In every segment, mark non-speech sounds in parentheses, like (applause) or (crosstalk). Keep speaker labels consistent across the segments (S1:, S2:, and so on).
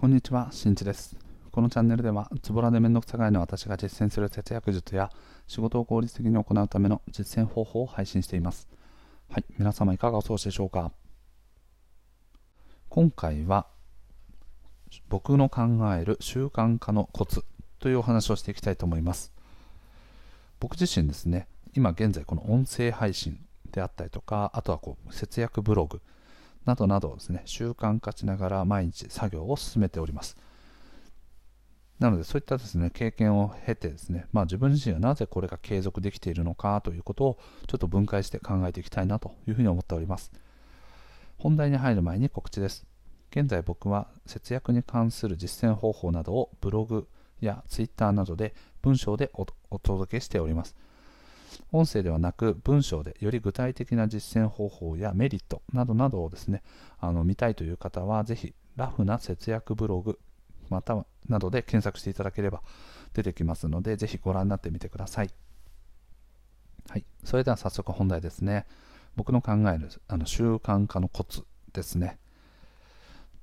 S1: こんにちは、しんちです。このチャンネルでは、ズボラでめんどくさがいの私が実践する節約術や、仕事を効率的に行うための実践方法を配信しています。はい、皆様いかがお過ごしでしょうか？今回は、僕の考える習慣化のコツというお話をしていきたいと思います。僕自身ですね、今現在この音声配信であったりとか、あとはこう節約ブログ、などなどですね、習慣化しながら毎日作業を進めております。なので、そういったですね、経験を経てですね、まあ自分自身がなぜこれが継続できているのかということをちょっと分解して考えていきたいなというふうに思っております。本題に入る前に告知です。現在僕は節約に関する実践方法などをブログやツイッターなどで文章でお届けしております。音声ではなく文章でより具体的な実践方法やメリットなどなどをですねあの見たいという方はぜひラフな節約ブログまたはなどで検索していただければ出てきますのでぜひご覧になってみてください。はい。それでは早速本題ですね。僕の考えるあの習慣化のコツですね。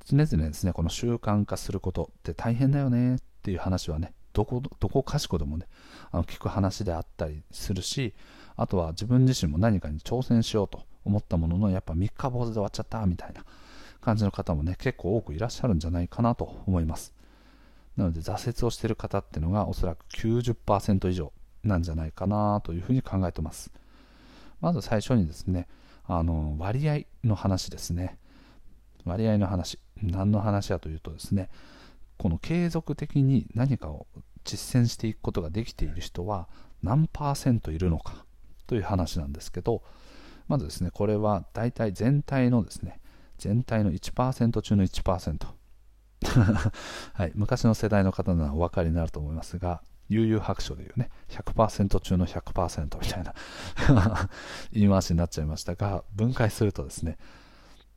S1: 常々ですねこの習慣化することって大変だよねっていう話はねどこどこかしこでもねあの聞く話であったりするしあとは自分自身も何かに挑戦しようと思ったもののやっぱ三日坊主で終わっちゃったみたいな感じの方もね結構多くいらっしゃるんじゃないかなと思います。なので挫折をしている方っていうのがおそらく90%以上なんじゃないかなというふうに考えてます。まず最初にですねあの割合の話ですね。割合の話。何の話かというとですねこの継続的に何かを実践していくことができている人は何パーセントいるのかという話なんですけどまずですねこれは大体全体のですね全体の1%中の1% (laughs) はい、昔の世代の方ならお分かりになると思いますが悠々白書でいうね100%中の100%みたいな (laughs) 言い回しになっちゃいましたが分解するとですね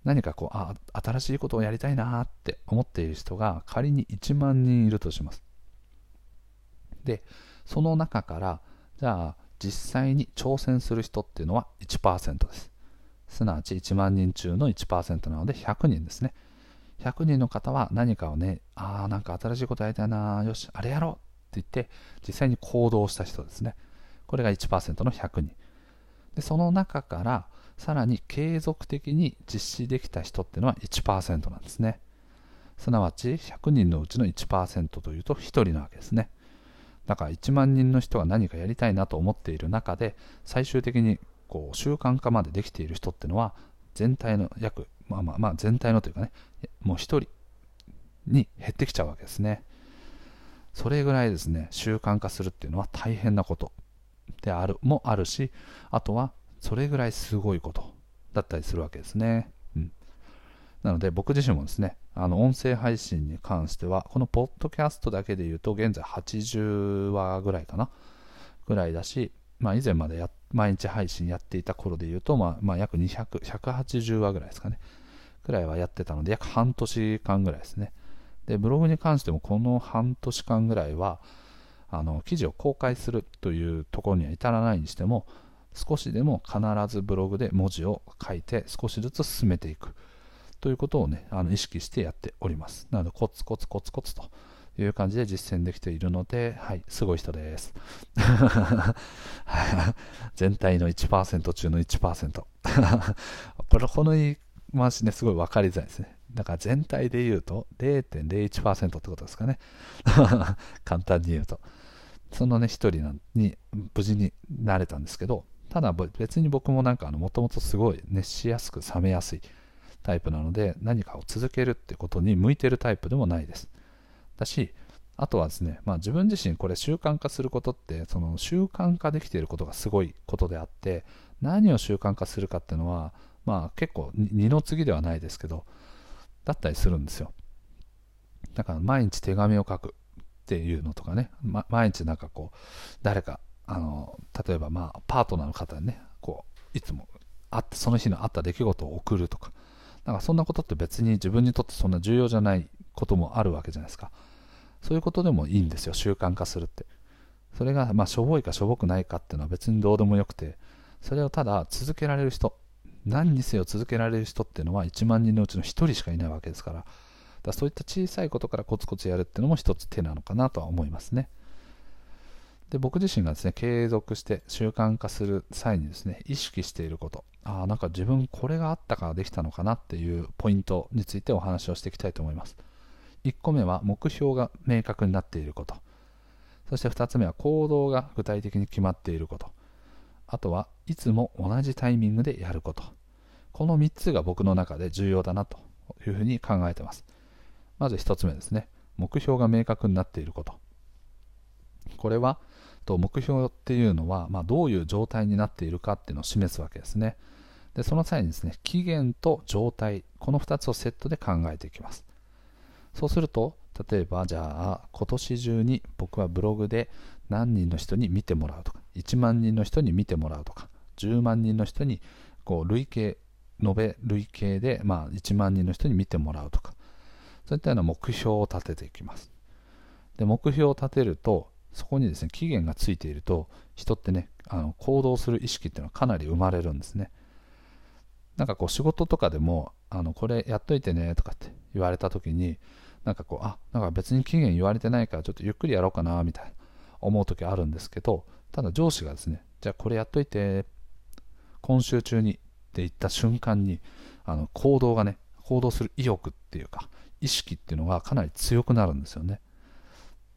S1: 何かこうあ新しいことをやりたいなって思っている人が仮に1万人いるとします。でその中からじゃあ実際に挑戦する人っていうのは1%です。すなわち1万人中の1%なので100人ですね。100人の方は何かをねああなんか新しいことやりたいなよしあれやろうって言って実際に行動した人ですね。これが1%の100人。でその中からさらに継続的に実施できた人っていうのは1%なんですね。すなわち100人のうちの1%というと1人なわけですね。だから1万人の人が何かやりたいなと思っている中で最終的にこう習慣化までできている人っていうのは全体の約、まあまあまあ全体のというかね、もう1人に減ってきちゃうわけですね。それぐらいですね、習慣化するっていうのは大変なことであるもあるし、あとはそれぐらいすごいことだったりするわけですね。うん、なので僕自身もですね、あの音声配信に関しては、このポッドキャストだけで言うと現在80話ぐらいかな、ぐらいだし、まあ、以前までや毎日配信やっていた頃で言うと、まあ、まあ、約200、180話ぐらいですかね、ぐらいはやってたので、約半年間ぐらいですね。で、ブログに関してもこの半年間ぐらいは、あの記事を公開するというところには至らないにしても、少しでも必ずブログで文字を書いて少しずつ進めていくということをね、あの意識してやっております。なので、コツコツコツコツという感じで実践できているので、はい、すごい人です。(laughs) 全体の1%中の1%。これ、この言い回しね、すごい分かりづらいですね。だから全体で言うと0.01%ってことですかね。(laughs) 簡単に言うと。そのね、一人に無事になれたんですけど、ただ別に僕もなんかもともとすごい熱しやすく冷めやすいタイプなので何かを続けるってことに向いてるタイプでもないです。だし、あとはですね、まあ、自分自身これ習慣化することってその習慣化できていることがすごいことであって何を習慣化するかっていうのは、まあ、結構二の次ではないですけどだったりするんですよだから毎日手紙を書くっていうのとかね、ま、毎日なんかこう誰かあの例えばまあパートナーの方にねこういつも会ってその日のあった出来事を送るとか。なんかそんなことって別に自分にとってそんな重要じゃないこともあるわけじゃないですか。そういうことでもいいんですよ習慣化するって。それがまあしょぼいかしょぼくないかっていうのは別にどうでもよくて。それをただ続けられる人何にせよ続けられる人っていうのは1万人のうちの1人しかいないわけですから。だそういった小さいことからコツコツやるっていうのも一つ手なのかなとは思いますね。で僕自身がですね継続して習慣化する際にですね意識していること。ああなんか自分これがあったからできたのかなっていうポイントについてお話をしていきたいと思います。1個目は目標が明確になっていること。そして2つ目は行動が具体的に決まっていること。あとはいつも同じタイミングでやること。この3つが僕の中で重要だなというふうに考えてます。まず1つ目ですね。目標が明確になっていること。これはと目標っていうのは、まあ、どういう状態になっているかっていうのを示すわけですね。でその際にですね期限と状態この2つをセットで考えていきます。そうすると例えばじゃあ今年中に僕はブログで何人の人に見てもらうとか1万人の人に見てもらうとか10万人の人にこう累計延べ累計で、まあ、1万人の人に見てもらうとかそういったような目標を立てていきます。で目標を立てるとそこにですね期限がついていると人ってねあの行動する意識っていうのはかなり生まれるんですね。なんかこう仕事とかでもあのこれやっといてねとかって言われた時になんかこうあなんか別に期限言われてないからちょっとゆっくりやろうかなみたいな思う時あるんですけどただ上司がですねじゃあこれやっといて今週中にって言った瞬間にあの行動がね行動する意欲っていうか意識っていうのがかなり強くなるんですよね。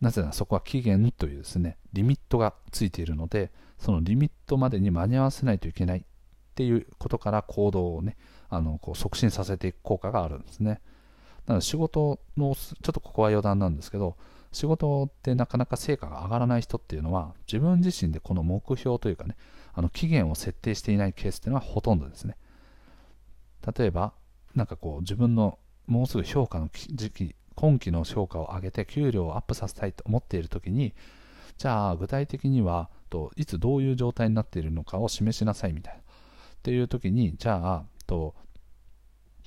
S1: なぜならそこは期限というですね、リミットがついているので、そのリミットまでに間に合わせないといけないっていうことから行動をね、あのこう促進させていく効果があるんですね。なので仕事の、ちょっとここは余談なんですけど、仕事ってなかなか成果が上がらない人っていうのは、自分自身でこの目標というかね、あの期限を設定していないケースっていうのはほとんどですね。例えば、なんかこう自分のもうすぐ評価の時期今期の評価を上げて給料をアップさせたいと思っている時にじゃあ具体的にはといつどういう状態になっているのかを示しなさいみたいな。っていう時にじゃあと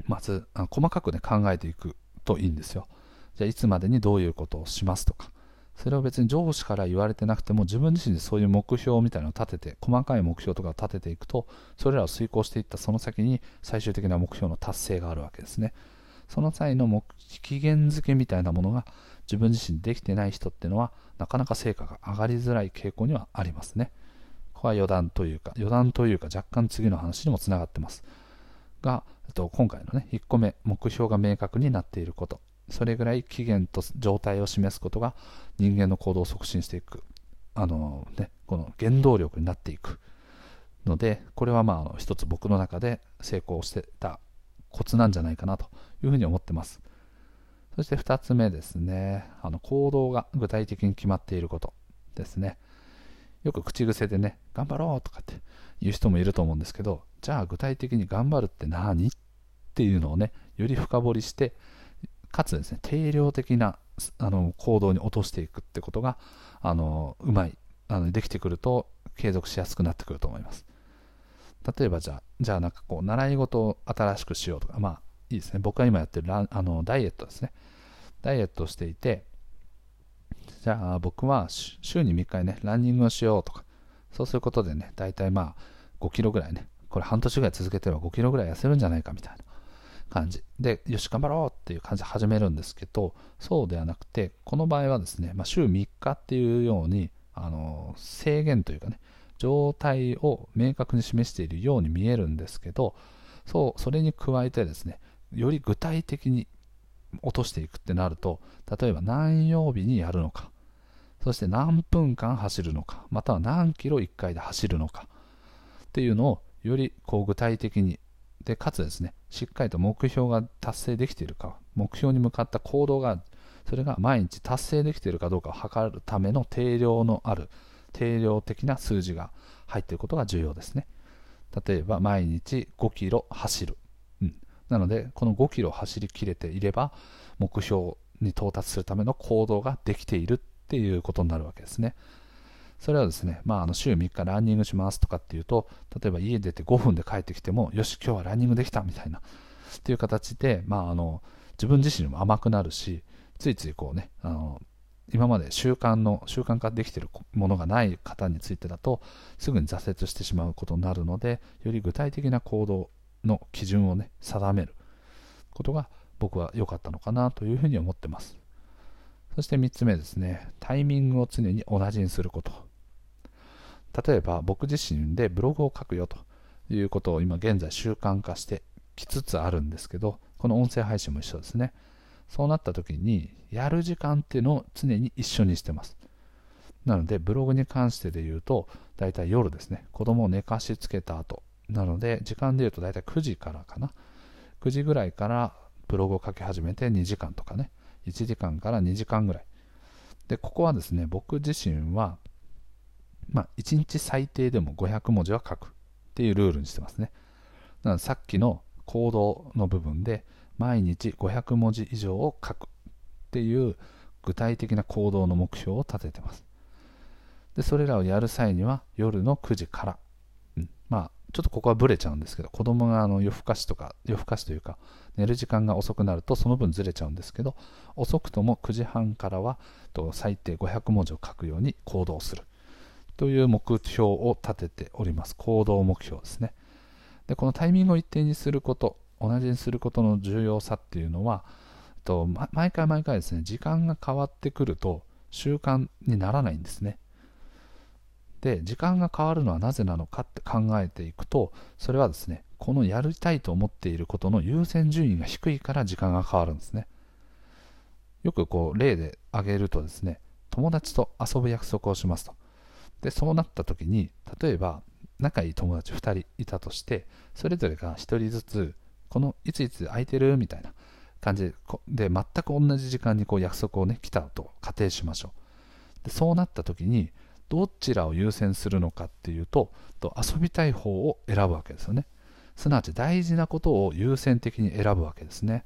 S1: まず細かくね考えていくといいんですよ。じゃあいつまでにどういうことをしますとか。それを別に上司から言われてなくても自分自身でそういう目標みたいなのを立てて細かい目標とかを立てていくとそれらを遂行していったその先に最終的な目標の達成があるわけですね。その際の目期限付けみたいなものが自分自身できてない人っていうのはなかなか成果が上がりづらい傾向にはありますね。ここは余談というか、余談というか若干次の話にもつながってます。が、と、今回のね、1個目、目標が明確になっていること。それぐらい期限と状態を示すことが人間の行動を促進していく。あのね、この原動力になっていく。ので、これはまあ、一つ僕の中で成功してたコツなんじゃないかなというふうに思ってます。そして2つ目ですね、あの行動が具体的に決まっていることですね。よく口癖でね、頑張ろうとかって言う人もいると思うんですけど、じゃあ具体的に頑張るって何っていうのをね、より深掘りして、かつですね、定量的なあの行動に落としていくってことが、あのうまいあのできてくると継続しやすくなってくると思います。例えばじゃあ、じゃあなんかこう、習い事を新しくしようとか、まあいいですね。僕が今やってるラあのダイエットですね。ダイエットをしていて、じゃあ僕は週に3回ね、ランニングをしようとか、そうすることでね、大体まあ5キロぐらいね、これ半年ぐらい続けてれば5キロぐらい痩せるんじゃないかみたいな感じ。で、よし、頑張ろうっていう感じで始めるんですけど、そうではなくて、この場合はですね、まあ、週3日っていうように、あの制限というかね、状態を明確に示しているように見えるんですけどそうそれに加えてですねより具体的に落としていくってなると例えば何曜日にやるのかそして何分間走るのかまたは何キロ1回で走るのかっていうのをよりこう具体的にでかつですねしっかりと目標が達成できているか目標に向かった行動がそれが毎日達成できているかどうかを測るための定量のある定量的な数字が入っていることが重要ですね。例えば毎日5キロ走る。うん、なので、この5キロ走りきれていれば、目標に到達するための行動ができているっていうことになるわけですね。それはですね、まあ、あの週3日ランニングしますとかっていうと、例えば家出て5分で帰ってきても、よし、今日はランニングできたみたいな、っていう形で、まあ、あの自分自身も甘くなるし、ついついこうね、あの今まで習慣の習慣化できているものがない方についてだとすぐに挫折してしまうことになるのでより具体的な行動の基準をね定めることが僕は良かったのかなというふうに思ってます。そして3つ目ですね。タイミングを常に同じにすること。例えば僕自身でブログを書くよということを今現在習慣化してきつつあるんですけどこの音声配信も一緒ですね。そうなった時にやる時間っていうのを常に一緒にしてます。なのでブログに関してで言うとだいたい夜ですね。子供を寝かしつけた後。なので時間で言うとだいたい9時からかな。9時ぐらいからブログを書き始めて2時間とかね。1時間から2時間ぐらい。でここはですね僕自身はまあ1日最低でも500文字は書くっていうルールにしてますね。なのでさっきの行動の部分で毎日500文字以上を書くっていう具体的な行動の目標を立ててます。でそれらをやる際には夜の9時から、うん、まあちょっとここはブレちゃうんですけど子供があの夜更かしとか夜更かしというか寝る時間が遅くなるとその分ずれちゃうんですけど遅くとも9時半からはと最低500文字を書くように行動する。という目標を立てております。行動目標ですね。でこのタイミングを一定にすること同じにすることの重要さっていうのはえっと毎回毎回ですね時間が変わってくると習慣にならないんですね。で時間が変わるのはなぜなのかって考えていくとそれはですねこのやりたいと思っていることの優先順位が低いから時間が変わるんですね。よくこう例で挙げるとですね友達と遊ぶ約束をしますと。でそうなった時に例えば仲いい友達2人いたとしてそれぞれが1人ずつこのいついつ空いてるみたいな感じで全く同じ時間にこう約束をね来たと仮定しましょう。でそうなった時にどちらを優先するのかっていうとと遊びたい方を選ぶわけですよね。すなわち大事なことを優先的に選ぶわけですね。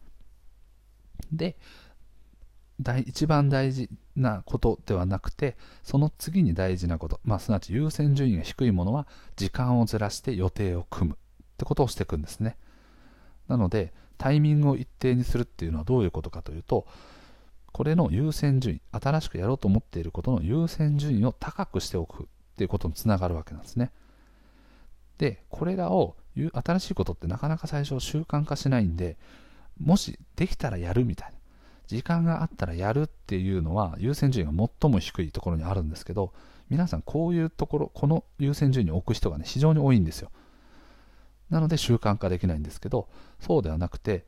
S1: で一番大事なことではなくてその次に大事なこと、まあ、すなわち優先順位が低いものは時間をずらして予定を組むってことをしていくんですね。なのでタイミングを一定にするっていうのはどういうことかというとこれの優先順位新しくやろうと思っていることの優先順位を高くしておくっていうことにつながるわけなんですね。でこれらを新しいことってなかなか最初習慣化しないんでもしできたらやるみたいな時間があったらやるっていうのは優先順位が最も低いところにあるんですけど皆さんこういうところこの優先順位に置く人がね非常に多いんですよ。なので習慣化できないんですけどそうではなくて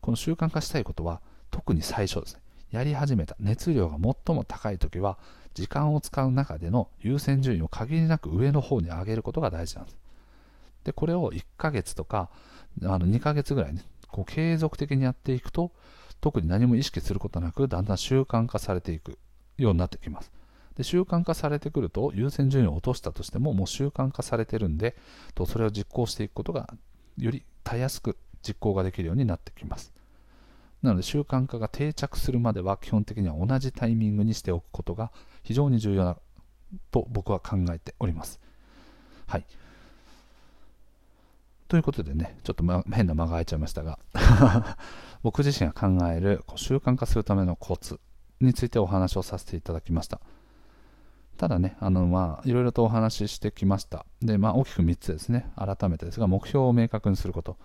S1: この習慣化したいことは特に最初ですね。やり始めた熱量が最も高い時は時間を使う中での優先順位を限りなく上の方に上げることが大事なんです。でこれを1ヶ月とかあの2ヶ月ぐらいねこう継続的にやっていくと特に何も意識することなくだんだん習慣化されていくようになってきます。で習慣化されてくると優先順位を落としたとしてももう習慣化されてるんでとそれを実行していくことがよりたやすく実行ができるようになってきますなので習慣化が定着するまでは基本的には同じタイミングにしておくことが非常に重要だと僕は考えております。はい。ということでね、ちょっと、ま、変な間が空いちゃいましたが (laughs) 僕自身が考える習慣化するためのコツについてお話をさせていただきました。ただね、あの、まあ、いろいろとお話ししてきました。で、まあ、大きく3つですね。改めてですが、目標を明確にすること。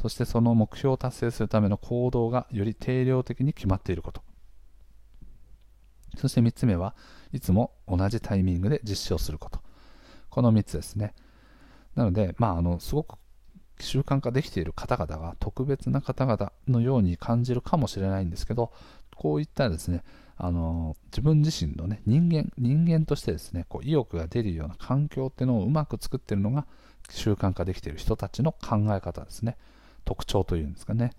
S1: そしてその目標を達成するための行動がより定量的に決まっていることそして3つ目はいつも同じタイミングで実施をすることこの3つですねなので、まあ、あのすごく習慣化できている方々が特別な方々のように感じるかもしれないんですけどこういったですねあの自分自身のね人間人間としてですねこう意欲が出るような環境っていうのをうまく作ってるのが習慣化できている人たちの考え方ですね。特徴というんですかね。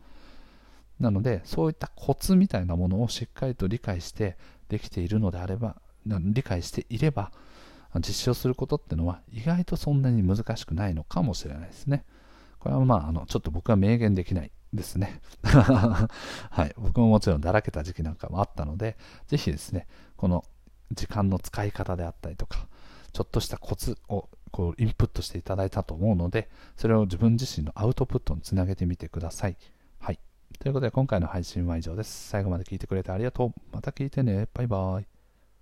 S1: なので、そういったコツみたいなものをしっかりと理解してできているのであれば、理解していれば、実施をすることっていうのは意外とそんなに難しくないのかもしれないですね。これはまあ、あのちょっと僕は明言できないですね。(laughs) はい。僕ももちろんだらけた時期なんかもあったので、ぜひですね、この時間の使い方であったりとか、ちょっとしたコツをこうインプットしていただいたと思うので、それを自分自身のアウトプットにつなげてみてください。はい。ということで今回の配信は以上です。最後まで聞いてくれてありがとう。また聞いてね。バイバイ。